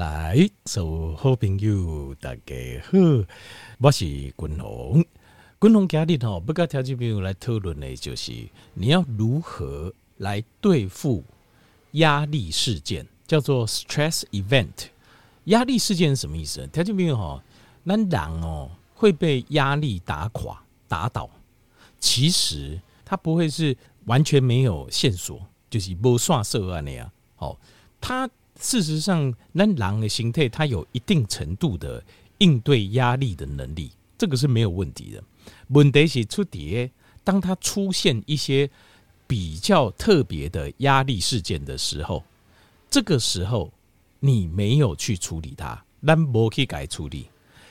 来，所有好朋友大家好，我是君鸿。君鸿今日吼，不跟条件朋友来讨论的，就是你要如何来对付压力事件，叫做 stress event。压力事件是什么意思？条件朋友吼，那人哦会被压力打垮、打倒，其实他不会是完全没有线索，就是无线索啊那样。好，他。事实上，那狼的形态，它有一定程度的应对压力的能力，这个是没有问题的。问题是出碟，当它出现一些比较特别的压力事件的时候，这个时候你没有去处理它，咱无去改处理。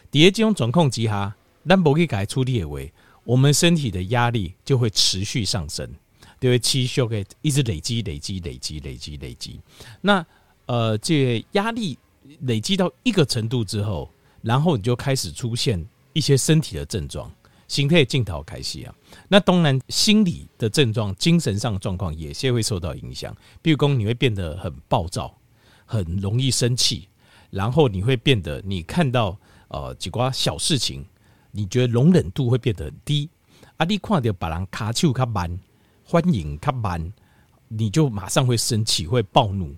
第二种状况之下，咱无去改处理的话，我们身体的压力就会持续上升，就会持续的一直累积、累积、累积、累积、累积。那呃，这压力累积到一个程度之后，然后你就开始出现一些身体的症状，心态镜头开始啊。那当然，心理的症状、精神上的状况也些会受到影响。比如说，你会变得很暴躁，很容易生气，然后你会变得，你看到呃几瓜小事情，你觉得容忍度会变得很低。啊，你看到别人卡手卡慢，欢迎卡慢，你就马上会生气，会暴怒。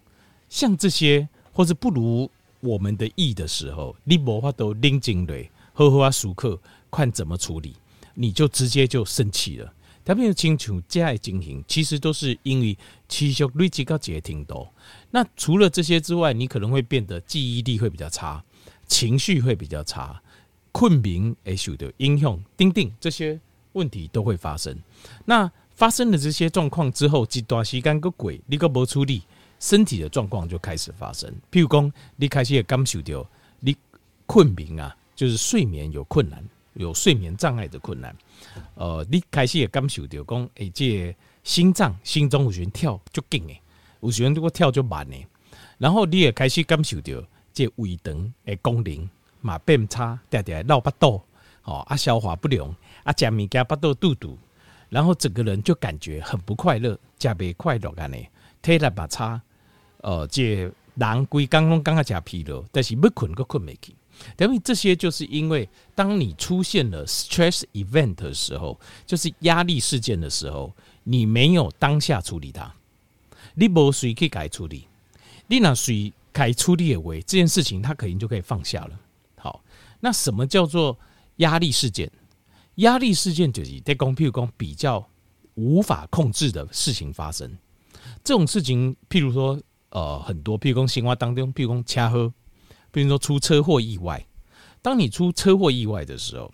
像这些，或是不如我们的意的时候，你无法都拎进来，呵呵啊，熟客看怎么处理，你就直接就生气了。他们要清楚这样进行，其实都是因为持续累积到这挺多。那除了这些之外，你可能会变得记忆力会比较差，情绪会比较差，困眠也受到影响，等等这些问题都会发生。那发生了这些状况之后，一段时间个鬼你个没处理。身体的状况就开始发生，譬如讲你开始也感受到你困眠啊，就是睡眠有困难，有睡眠障碍的困难。呃，你开始也感受到讲，哎，这心脏心中有时跳就紧诶，有时如果跳就慢诶。然后你也开始感受到这胃肠诶功能嘛变差，常常闹巴肚，哦啊消化不良，啊食物件巴肚肚肚，然后整个人就感觉很不快乐，加倍快乐安尼，体力嘛差。呃，这人归刚刚刚刚讲疲劳，但是不困个困没去，等于这些就是因为当你出现了 stress event 的时候，就是压力事件的时候，你没有当下处理它，你无谁去改处理，你那谁改处理的话，这件？事情他可能就可以放下了。好，那什么叫做压力事件？压力事件？就是在讲，譬如讲比较无法控制的事情发生，这种事情，譬如说。呃，很多，譬如说生活当中，譬如说车祸，比如说出车祸意外。当你出车祸意外的时候，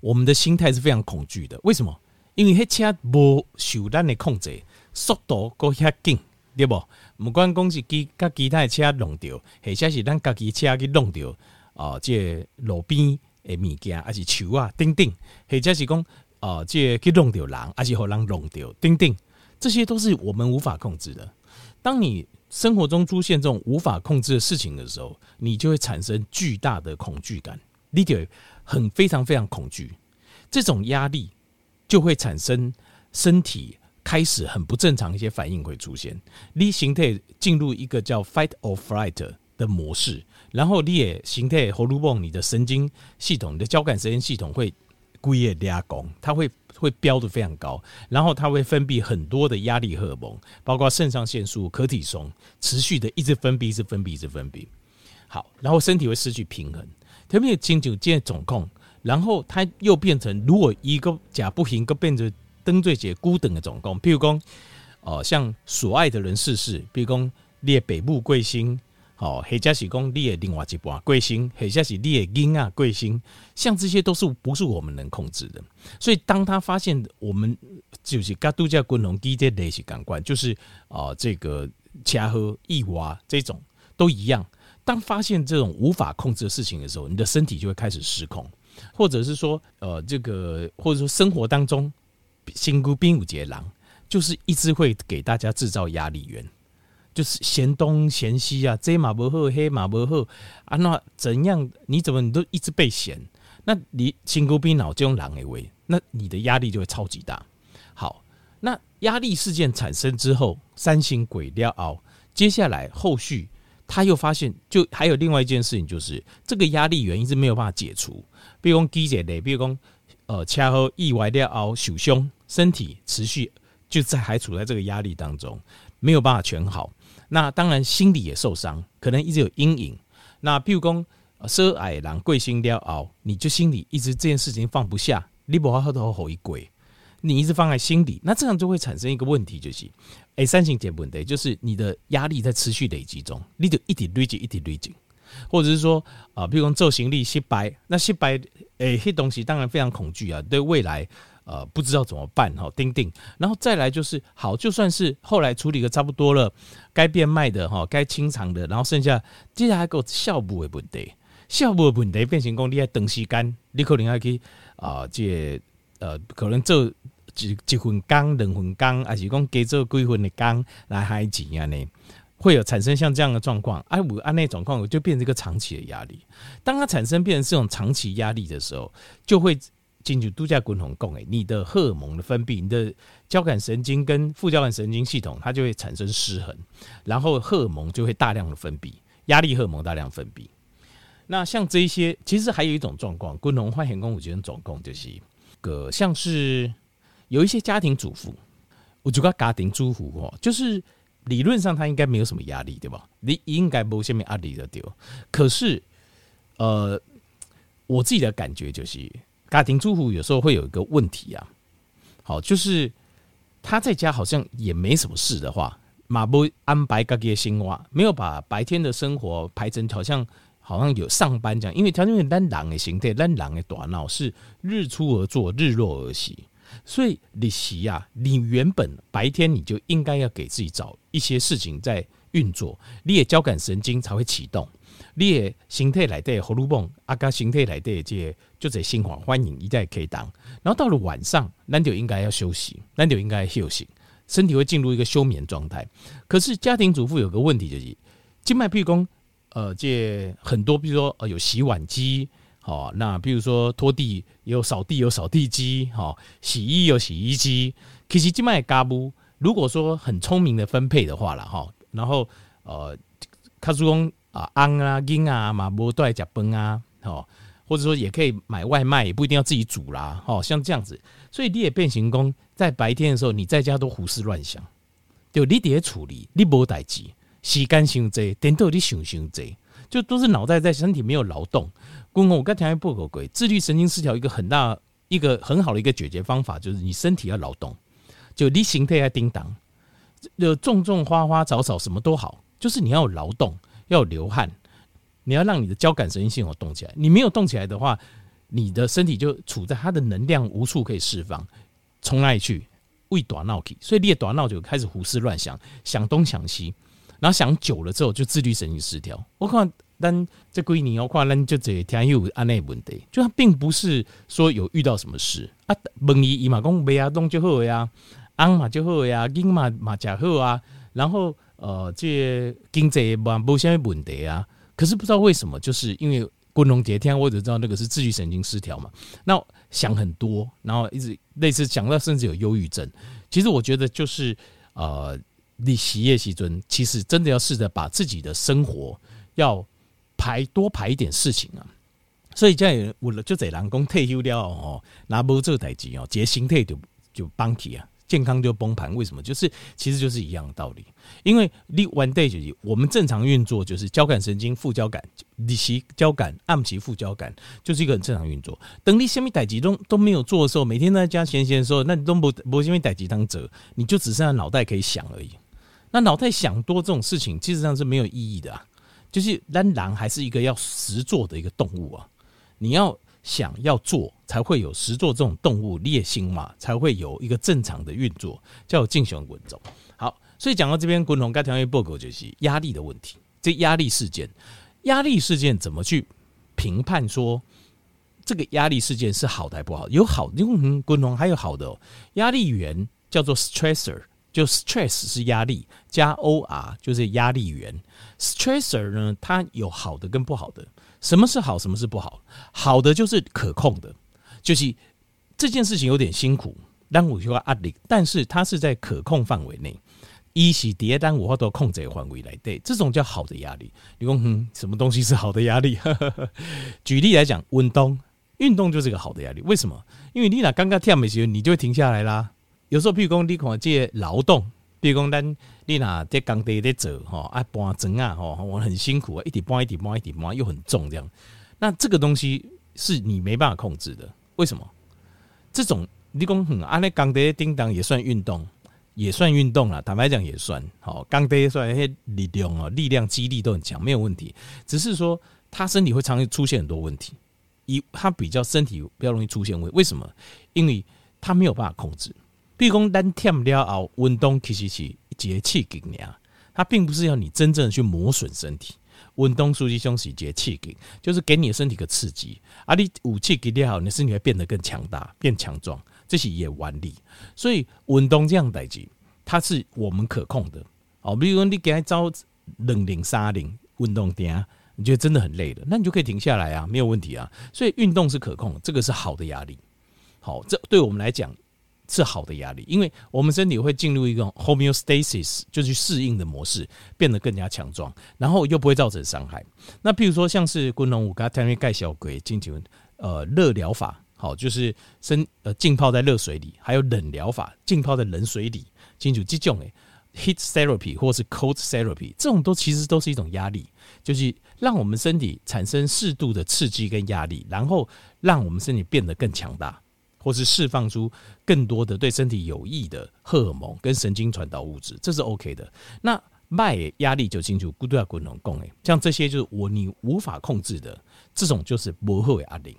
我们的心态是非常恐惧的。为什么？因为那车无受咱的控制，速度够遐紧，对不？不管讲是其甲其他的车弄掉，或者是咱家己车去弄掉啊，这个、路边的物件，还是树啊，等等，或者是讲啊，这个、去弄掉人，还是互人弄掉，等等，这些都是我们无法控制的。当你生活中出现这种无法控制的事情的时候，你就会产生巨大的恐惧感，你就很非常非常恐惧，这种压力就会产生身体开始很不正常一些反应会出现，你形态进入一个叫 fight or flight 的模式，然后你也形态喉咙泵，你的神经系统，你的交感神经系统会故意压工，它会。会飙得非常高，然后它会分泌很多的压力荷尔蒙，包括肾上腺素、可体松，持续的一直分泌，一直分泌，一直分泌。好，然后身体会失去平衡，特别清楚这些总控，然后它又变成如果一个假不行，个变成登最节孤等的总控。譬如说，哦、像所爱的人逝世，比如说列北部贵星。哦，或者是讲你的另外一半贵星，或者是你的婴啊贵星，像这些都是不是我们能控制的。所以当他发现我们就是跟度假滚龙机这类型感官，就是啊、这个车祸意外这种都一样。当发现这种无法控制的事情的时候，你的身体就会开始失控，或者是说呃这个或者说生活当中辛苦兵五节狼，就是一直会给大家制造压力源。就是嫌东嫌西啊，这马不好，黑马不好啊，那怎样？你怎么你都一直被嫌？那你心肝脾脑这种狼为，那你的压力就会超级大。好，那压力事件产生之后，三星鬼料熬，接下来后续他又发现，就还有另外一件事情，就是这个压力源一直没有办法解除。比如讲肌解类，比如讲呃，恰好意外的熬受伤，身体持续就在还处在这个压力当中，没有办法全好。那当然心理也受伤，可能一直有阴影。那譬如讲说矮狼贵心要熬，你就心里一直这件事情放不下，你不好好的好一跪，你一直放在心里，那这样就会产生一个问题，就是。哎，三型结问题就是你的压力在持续累积中，你就一直累积，一直累积，或者是说啊，譬如说做行李失败，那失败哎，这东西当然非常恐惧啊，对未来呃不知道怎么办哈，钉钉，然后再来就是好，就算是后来处理的差不多了，该变卖的哈，该清偿的，然后剩下接下来还有效务的问题，效务的问题变成讲你要等时间，你可能还可以啊，这呃可能做。一一份工、两份工，还是讲给这几份的工来还钱啊？呢，会有产生像这样的状况。哎，我按那状况我，就变成一个长期的压力。当它产生变成这种长期压力的时候，就会进入度假滚筒共诶，你的荷尔蒙的分泌，你的交感神经跟副交感神经系统，它就会产生失衡，然后荷尔蒙就会大量的分泌，压力荷尔蒙大量分泌。那像这一些，其实还有一种状况，滚筒换险工，我觉得总共就是个像是。有一些家庭主妇，我就讲家庭主妇哦，就是理论上他应该没有什么压力，对吧？你应该没什么压力的对。可是，呃，我自己的感觉就是，家庭主妇有时候会有一个问题啊，好，就是他在家好像也没什么事的话，马不安排自己的生活，没有把白天的生活排成好像好像有上班这样，因为他因为咱人的形态，咱人的大脑是日出而作，日落而息。所以你习呀，你原本白天你就应该要给自己找一些事情在运作，你也交感神经才会启动，你的身体内的荷尔蒙，啊，加身体内的这个就这心欢欢迎一再可以当。然后到了晚上，那就应该要休息，那就应该休息，身体会进入一个休眠状态。可是家庭主妇有个问题就是，静脉闭宫，呃，这很多，比如说呃，有洗碗机。好，那比如说拖地有扫地有扫地机，好，洗衣有洗衣机。其实这卖嘎布，如果说很聪明的分配的话了哈，然后呃，卡叔公啊，安啊，金啊，马波都来加崩啊，哦，或者说也可以买外卖，也不一定要自己煮啦，哦，像这样子。所以你也变形工，在白天的时候，你在家都胡思乱想，就你得处理，你无代志，时间伤济，颠倒你想伤济，就都是脑袋在身体没有劳动。公公，我刚才还报告过，自律神经失调一个很大、一个很好的一个解决方法，就是你身体要劳动，就你形态要叮当，就种种花花草草什么都好，就是你要有劳动，要流汗，你要让你的交感神经系统动起来。你没有动起来的话，你的身体就处在它的能量无处可以释放，从哪里去？为大脑去，所以你的大脑就开始胡思乱想，想东想西，然后想久了之后就自律神经失调。我看。但这几年我看咱就这天有安内问题，就他并不是说有遇到什么事啊，问伊伊嘛讲没啊，东就好呀，安嘛就好呀，金嘛嘛就好啊，然后呃这经济嘛无啥问题啊，可是不知道为什么，就是因为滚龙节天，我只知道那个是自律神经失调嘛，那想很多，然后一直类似想到甚至有忧郁症，其实我觉得就是呃，你洗夜洗尊，其实真的要试着把自己的生活要。排多排一点事情啊，所以这样我就在人工退休了哦，拿不这代志哦，节心态就就崩起啊，健康就崩盘。为什么？就是其实就是一样的道理。因为你 one day 我们正常运作，就是交感神经、副交感、你其交感、暗期副交感，就是一个很正常运作。等你什么代几都都没有做的时候，每天在家闲闲的时候，那你都不不因为代几当折，你就只剩下脑袋可以想而已。那脑袋想多这种事情，其实上是没有意义的啊。就是人狼还是一个要实做的一个动物啊，你要想要做，才会有实做这种动物烈性嘛，才会有一个正常的运作，叫进行滚轴。好，所以讲到这边，滚龙该条约报告就是压力的问题。这压力事件，压力事件怎么去评判说这个压力事件是好的还不好？有好，因为滚龙还有好的哦，压力源叫做 stressor。就 stress 是压力，加 or 就是压力源。stressor 呢，它有好的跟不好的。什么是好，什么是不好？好的就是可控的，就是这件事情有点辛苦，让我需要压力，但是它是在可控范围内。一是跌单我都控制范围来对，这种叫好的压力。你说嗯，什么东西是好的压力？举例来讲，运动，运动就是个好的压力。为什么？因为你俩刚刚跳没学，你就会停下来啦。有时候，譬如讲你看这劳动，譬如讲咱你俩在工地在走哈，啊搬砖啊吼，我很辛苦啊，一直搬一直搬一直搬，又很重这样。那这个东西是你没办法控制的。为什么？这种你讲嗯，啊那工地叮当也算运动。也算运动了，坦白讲也算好。刚才说那些力量哦，力量、肌力都很强，没有问题。只是说他身体会常出现很多问题，一他比较身体比较容易出现问。为什么？因为他没有办法控制。比如讲，单跳了后运动其实是节气给你啊，它并不是要你真正的去磨损身体。运动属于休息节气给，就是给你的身体个刺激。啊，你武器给你好，你的身体会变得更强大、变强壮。这是也完力，所以运动这样代志，它是我们可控的哦。比如说你给他招冷零沙零运动点，你觉得真的很累了，那你就可以停下来啊，没有问题啊。所以运动是可控，这个是好的压力。好，这对我们来讲是好的压力，因为我们身体会进入一个 homeostasis，就是适应的模式，变得更加强壮，然后又不会造成伤害。那譬如说像是滚龙舞，刚才盖小鬼进行呃热疗法。好，就是深呃浸泡在热水里，还有冷疗法，浸泡在冷水里，清楚这种诶，heat therapy 或是 cold therapy，这种都其实都是一种压力，就是让我们身体产生适度的刺激跟压力，然后让我们身体变得更强大，或是释放出更多的对身体有益的荷尔蒙跟神经传导物质，这是 OK 的。那脉压力就清楚，孤独要滚龙共诶，像这些就是我你无法控制的，这种就是不会压力。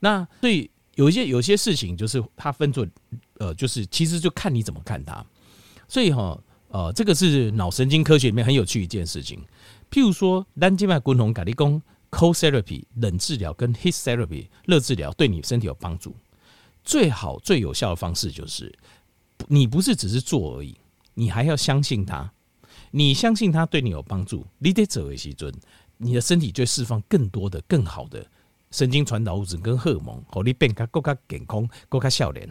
那所以有一些有些事情，就是它分作，呃，就是其实就看你怎么看它。所以哈，呃，这个是脑神经科学里面很有趣一件事情。譬如说，单静脉滚红咖喱功 cold therapy 冷治疗跟 heat therapy 热治疗对你身体有帮助。最好最有效的方式就是，你不是只是做而已，你还要相信它。你相信它对你有帮助，你得走为西尊，你的身体就会释放更多的、更好的。神经传导物质跟荷尔蒙，让你变得更加健康、更加笑脸。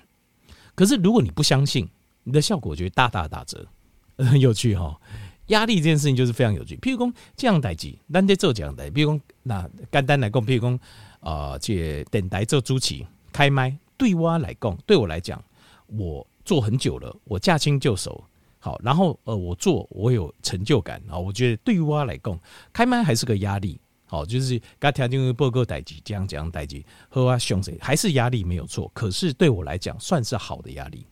可是如果你不相信，你的效果就会大大打折。很 有趣哈，压力这件事情就是非常有趣。譬如说这样代志，咱在做这样代，比如说那简单来讲，譬如说啊，这电台做主持开麦，对我来讲，对我来讲，我做很久了，我驾轻就熟。好，然后呃，我做我有成就感啊，我觉得对于我来讲，开麦还是个压力。好，就是刚条件报告代志，这样这样代志，和我凶谁还是压力没有错。可是对我来讲，算是好的压力。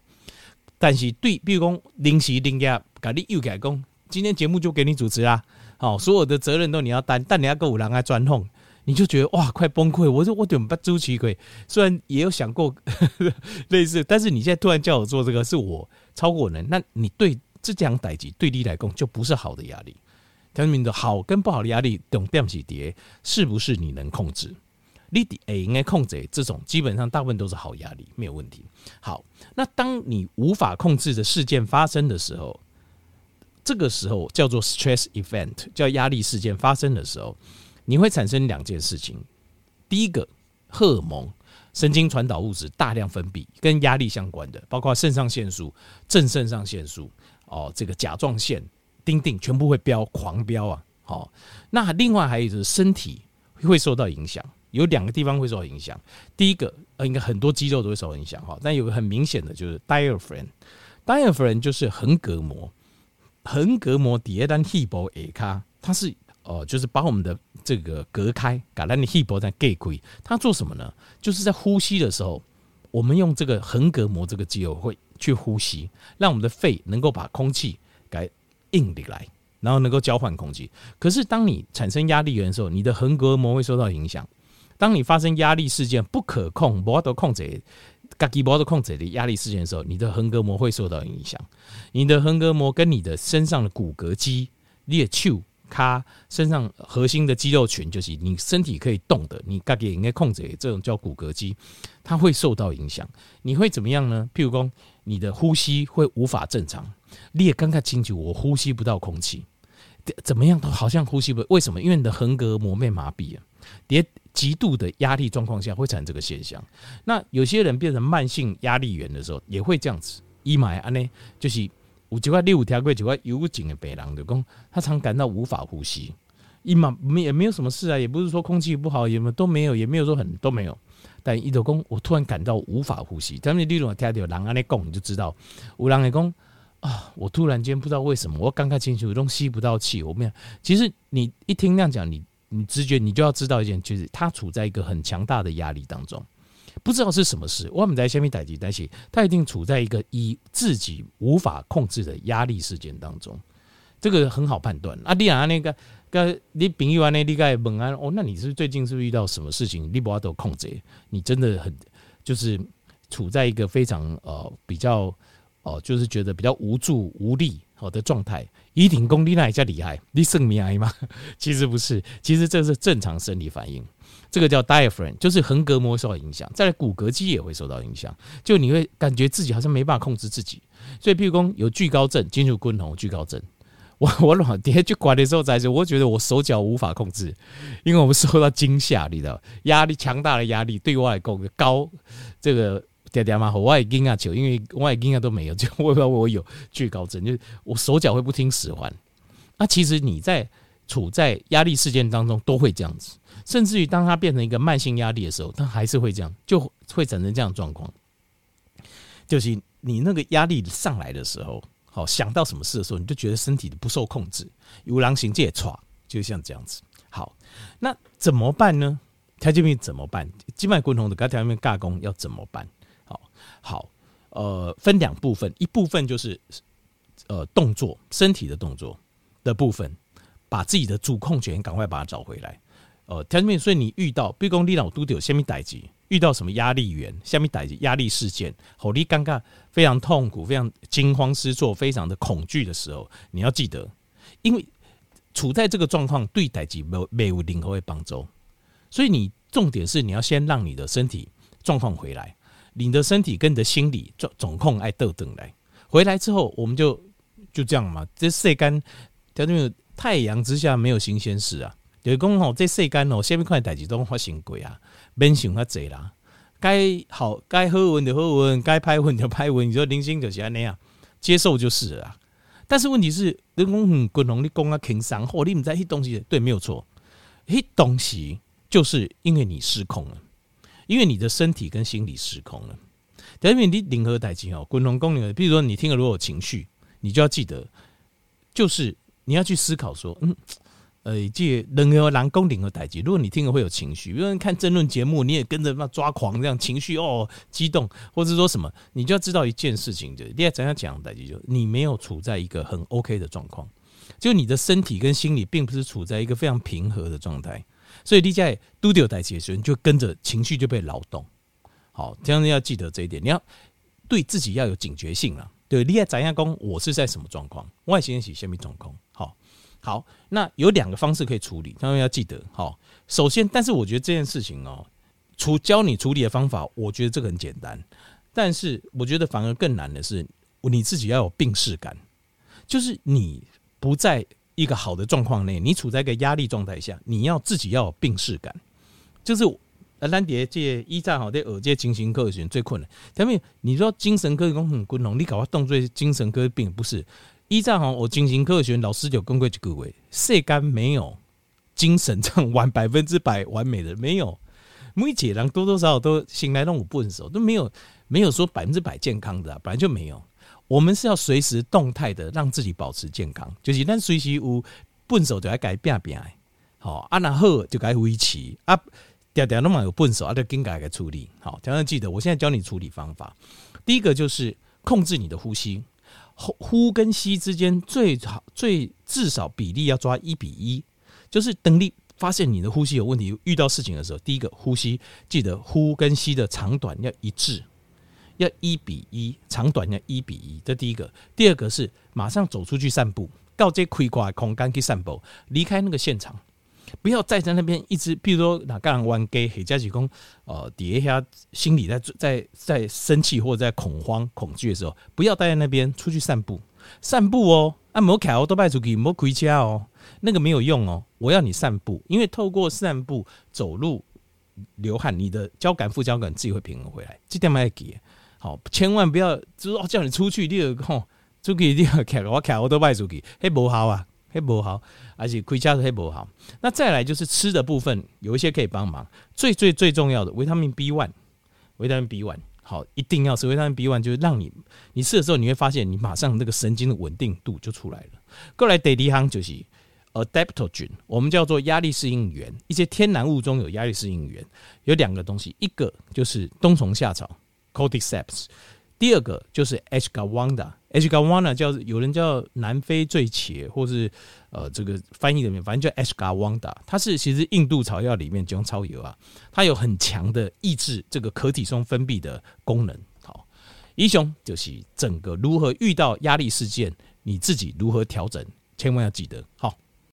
但是对，比如讲临时临压，咖你又改工，今天节目就给你主持啦。好，所有的责任都你要担，但你要够五人来专控，你就觉得哇，快崩溃。我说我怎么不朱奇鬼？虽然也有想过 类似，但是你现在突然叫我做这个，是我超过我能。那你对这样代志对你来讲就不是好的压力。听明的好跟不好的压力，懂对不起叠，是不是你能控制？你诶应该控制这种，基本上大部分都是好压力，没有问题。好，那当你无法控制的事件发生的时候，这个时候叫做 stress event，叫压力事件发生的时候，你会产生两件事情。第一个，荷尔蒙、神经传导物质大量分泌，跟压力相关的，包括肾上腺素、正肾上腺素哦，这个甲状腺。丁丁全部会飙狂飙啊！好，那另外还有就是身体会受到影响，有两个地方会受到影响。第一个，呃，应该很多肌肉都会受到影响哈。但有个很明显的就是 diaphragm，diaphragm 就是横膈膜，横膈膜底下单气薄诶卡，它是哦，就是把我们的这个隔开，把咱的气薄在隔开。它做什么呢？就是在呼吸的时候，我们用这个横膈膜这个肌肉会去呼吸，让我们的肺能够把空气给。硬的来，然后能够交换空气。可是当你产生压力源的时候，你的横膈膜会受到影响。当你发生压力事件不可控、无法控制、自己无法度控制的压力事件的时候，你的横膈膜会受到影响。你的横膈膜跟你的身上的骨骼肌、你的它、身上核心的肌肉群，就是你身体可以动的，你自己应该控制的这种叫骨骼肌，它会受到影响。你会怎么样呢？譬如说，你的呼吸会无法正常。你也刚刚清楚，我呼吸不到空气，怎么样都好像呼吸不。为什么？因为你的横膈膜被麻痹了。叠极度的压力状况下会产生这个现象。那有些人变成慢性压力源的时候，也会这样子。一买安呢，就是有几块六条过几块幽静的北狼的讲，他常感到无法呼吸。一嘛没也没有什么事啊，也不是说空气不好，也没都没有，也没有说很都没有。但一头公，我突然感到无法呼吸。他们例如听到狼安尼讲，你就知道有人会讲啊，我突然间不知道为什么，我刚开清楚都吸不到气。我没有，其实你一听那样讲，你你直觉你就要知道一件，就是他处在一个很强大的压力当中，不知道是什么事。我们在下面代志，但是他一定处在一个以自己无法控制的压力事件当中，这个很好判断。啊，你啊那个。跟你朋友安内，你该问啊哦。那你是最近是不是遇到什么事情？你不要都控制，你真的很就是处在一个非常呃比较哦，就是觉得比较无助无力好的状态。一定功力那也叫厉害，你生命癌吗？其实不是，其实这是正常生理反应。这个叫 diaphragm，就是横膈膜受到影响，再来骨骼肌也会受到影响。就你会感觉自己好像没办法控制自己。所以，譬如说有惧高症，进入滚筒惧高症。我我老爹去管的时候，在这，我觉得我手脚无法控制，因为我们受到惊吓，你知道，压力强大的压力对外够高，这个爹爹妈和我也惊讶球，因为我也惊讶都没有，就 我我我有惧高症，就是我手脚会不听使唤。那其实你在处在压力事件当中都会这样子，甚至于当它变成一个慢性压力的时候，它还是会这样，就会产生这样的状况，就是你那个压力上来的时候。好，想到什么事的时候，你就觉得身体不受控制，有狼行借闯，就像这样子。好，那怎么办呢？调节病怎么办？静脉滚筒的跟调节病尬功要怎么办？好，好，呃，分两部分，一部分就是呃动作，身体的动作的部分，把自己的主控权赶快把它找回来。呃，调节病，所以你遇到比如说你脑都有虾米代志。遇到什么压力源，下面带压力事件，好，你尴尬，非常痛苦，非常惊慌失措，非常的恐惧的时候，你要记得，因为处在这个状况，对代志没有没有任何的帮助，所以你重点是你要先让你的身体状况回来，你的身体跟你的心理总总控爱斗等来，回来之后，我们就就这样嘛，这晒干，条件太阳之下没有新鲜事啊，就是讲吼，这世间哦，下面块代志都发生过啊。免想遐济啦，该好该好运就好运，该歹运就歹运。你说零星就是安尼啊，接受就是了。但是问题是，人工很滚龙，你讲啊轻松，或你唔知迄东西，对，没有错。迄东西就是因为你失控了，因为你的身体跟心理失控了。因为你任何代志哦，滚龙功能，比如说你听了如果有情绪，你就要记得，就是你要去思考说，嗯。呃，这任何人工领和代志，如果你听了会有情绪，比如说看争论节目，你也跟着那抓狂这样情绪哦，激动，或者说什么，你就要知道一件事情，就你要怎样讲代志，就你没有处在一个很 OK 的状况，就你的身体跟心理并不是处在一个非常平和的状态，所以你在都有代志的时候，你就跟着情绪就被劳动。好，这样要记得这一点，你要对自己要有警觉性了。对，你要怎样讲，我是在什么状况，外形是什么状况，好。好，那有两个方式可以处理，当然要记得。好，首先，但是我觉得这件事情哦，处教你处理的方法，我觉得这个很简单。但是我觉得反而更难的是，你自己要有病识感，就是你不在一个好的状况内，你处在一个压力状态下，你要自己要有病识感。就是呃，兰蝶这一战好的耳界精神科学最困难。前面你说精神科讲很滚龙，你搞个动作精神科病不是？依照哈，我进行科学，老师就公规各位，世间没有精神上完 百分之百完美的，没有每一个人多多少少都醒来让我笨手，都没有没有说百分之百健康的，本来就没有。我们是要随时动态的让自己保持健康，就是咱随时有笨手就要改变变，好啊，那好就该维持啊，条条那么有笨手啊，就更改个处理。好，常常记得，我现在教你处理方法，第一个就是控制你的呼吸。呼呼跟吸之间最好最至少比例要抓一比一，就是等你发现你的呼吸有问题，遇到事情的时候，第一个呼吸记得呼跟吸的长短要一致，要一比一，长短要一比一，这第一个。第二个是马上走出去散步，到这开挂空间去散步，离开那个现场。不要再在那边一直，比如说哪个人玩 gay，或者是讲，呃，底下心里在在在生气或者在恐慌、恐惧的时候，不要待在那边，出去散步，散步哦，啊，莫开都拜出去，莫回家哦，那个没有用哦。我要你散步，因为透过散步、走路、流汗，你的交感副交感自己会平衡回来。这点要记，好，千万不要就是说叫你出去，第二个吼。出去一定要开，我卡我都卖出去，嘿不好啊，嘿不好，而且亏家是嘿不好。那再来就是吃的部分，有一些可以帮忙。最最最重要的维他命 B one，维他命 B one，好，一定要吃维他命 B one，就是让你你吃的时候，你会发现你马上那个神经的稳定度就出来了。过来第二行就是 adaptogen，我们叫做压力适应源，一些天然物中有压力适应源，有两个东西，一个就是冬虫夏草 Cordyceps。第二个就是 H. Gawanda。H. Gawanda 叫有人叫南非醉茄，或是呃这个翻译里面，反正叫 ashgawanda，它是其实印度草药里面中草油啊，它有很强的抑制这个可体松分泌的功能。好，英雄就是整个如何遇到压力事件，你自己如何调整，千万要记得。好。